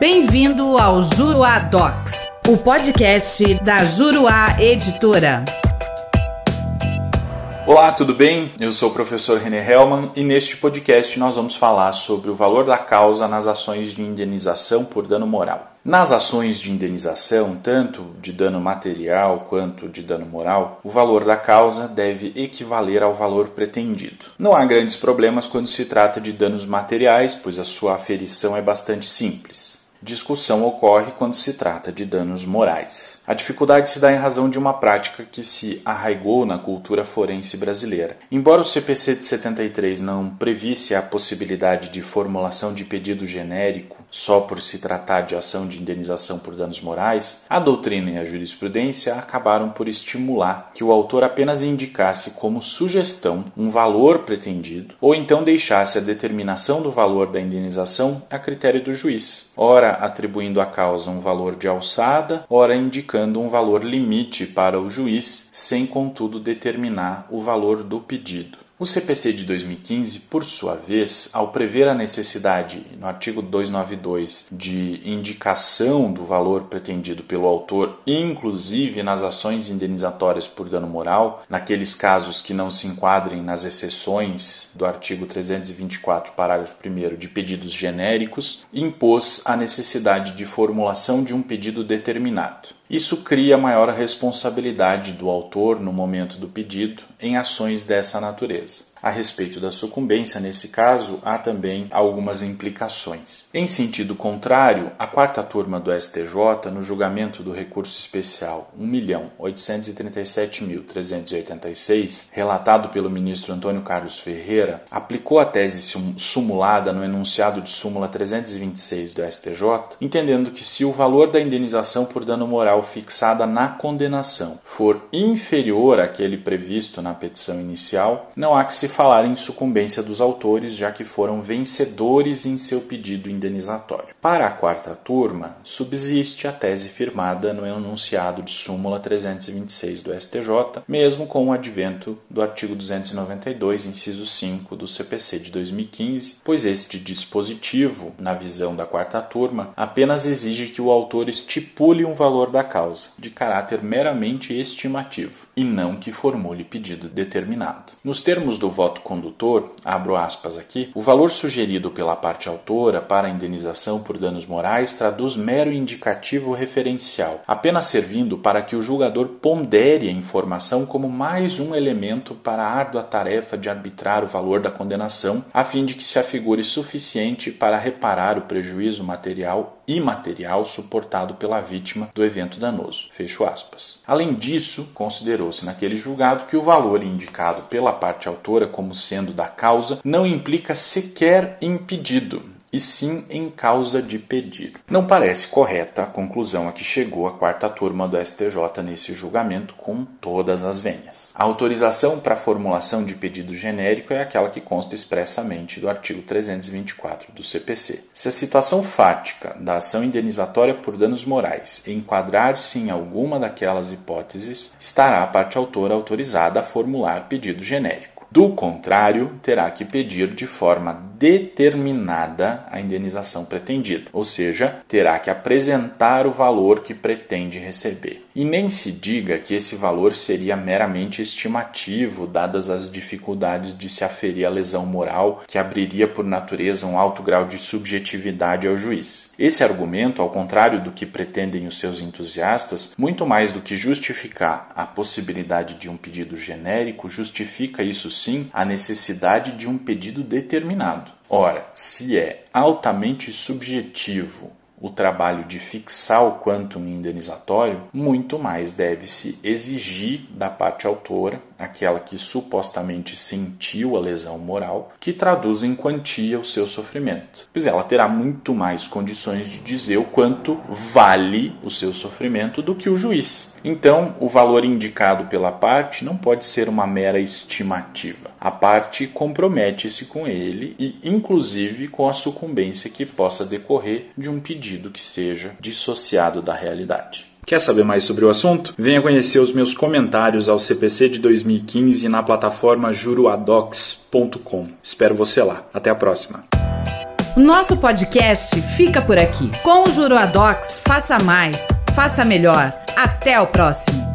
Bem-vindo ao Juruá Docs, o podcast da Juruá Editora. Olá, tudo bem? Eu sou o professor René Hellman e neste podcast nós vamos falar sobre o valor da causa nas ações de indenização por dano moral. Nas ações de indenização, tanto de dano material quanto de dano moral, o valor da causa deve equivaler ao valor pretendido. Não há grandes problemas quando se trata de danos materiais, pois a sua aferição é bastante simples. Discussão ocorre quando se trata de danos morais. A dificuldade se dá em razão de uma prática que se arraigou na cultura forense brasileira. Embora o CPC de 73 não previsse a possibilidade de formulação de pedido genérico só por se tratar de ação de indenização por danos morais, a doutrina e a jurisprudência acabaram por estimular que o autor apenas indicasse como sugestão um valor pretendido ou então deixasse a determinação do valor da indenização a critério do juiz, ora atribuindo à causa um valor de alçada, ora indicando um valor limite para o juiz, sem contudo determinar o valor do pedido. O CPC de 2015, por sua vez, ao prever a necessidade, no artigo 292, de indicação do valor pretendido pelo autor, inclusive nas ações indenizatórias por dano moral, naqueles casos que não se enquadrem nas exceções do artigo 324, parágrafo 1 de pedidos genéricos, impôs a necessidade de formulação de um pedido determinado. Isso cria maior responsabilidade do autor no momento do pedido em ações dessa natureza. A respeito da sucumbência, nesse caso, há também algumas implicações. Em sentido contrário, a quarta turma do STJ, no julgamento do recurso especial 1.837.386, relatado pelo ministro Antônio Carlos Ferreira, aplicou a tese sumulada no enunciado de súmula 326 do STJ, entendendo que se o valor da indenização por dano moral fixada na condenação for inferior àquele previsto na petição inicial, não há que se falar em sucumbência dos autores, já que foram vencedores em seu pedido indenizatório. Para a quarta turma, subsiste a tese firmada no enunciado de súmula 326 do STJ, mesmo com o advento do artigo 292, inciso 5 do CPC de 2015, pois este dispositivo, na visão da quarta turma, apenas exige que o autor estipule um valor da causa, de caráter meramente estimativo, e não que formule pedido determinado. Nos termos do voto condutor, abro aspas aqui, o valor sugerido pela parte autora para a indenização por danos morais traduz mero indicativo referencial, apenas servindo para que o julgador pondere a informação como mais um elemento para a árdua tarefa de arbitrar o valor da condenação, a fim de que se afigure suficiente para reparar o prejuízo material imaterial suportado pela vítima do evento danoso. Fecho aspas. Além disso, considerou-se naquele julgado que o valor indicado pela parte autora como sendo da causa não implica sequer impedido, e sim em causa de pedir. Não parece correta a conclusão a que chegou a quarta turma do STJ nesse julgamento com todas as venhas. A autorização para a formulação de pedido genérico é aquela que consta expressamente do artigo 324 do CPC. Se a situação fática da ação indenizatória por danos morais enquadrar-se em alguma daquelas hipóteses, estará a parte autora autorizada a formular pedido genérico. Do contrário, terá que pedir de forma determinada a indenização pretendida, ou seja, terá que apresentar o valor que pretende receber. E nem se diga que esse valor seria meramente estimativo, dadas as dificuldades de se aferir a lesão moral, que abriria por natureza um alto grau de subjetividade ao juiz. Esse argumento, ao contrário do que pretendem os seus entusiastas, muito mais do que justificar a possibilidade de um pedido genérico, justifica isso sim a necessidade de um pedido determinado. Ora, se é altamente subjetivo o trabalho de fixar o quantum indenizatório, muito mais deve-se exigir da parte autora, aquela que supostamente sentiu a lesão moral, que traduz em quantia o seu sofrimento. Pois ela terá muito mais condições de dizer o quanto vale o seu sofrimento do que o juiz. Então, o valor indicado pela parte não pode ser uma mera estimativa. A parte compromete-se com ele e, inclusive, com a sucumbência que possa decorrer de um pedido que seja dissociado da realidade. Quer saber mais sobre o assunto? Venha conhecer os meus comentários ao CPC de 2015 na plataforma juruadox.com. Espero você lá. Até a próxima. Nosso podcast fica por aqui. Com o Juruadox, faça mais, faça melhor. Até o próximo.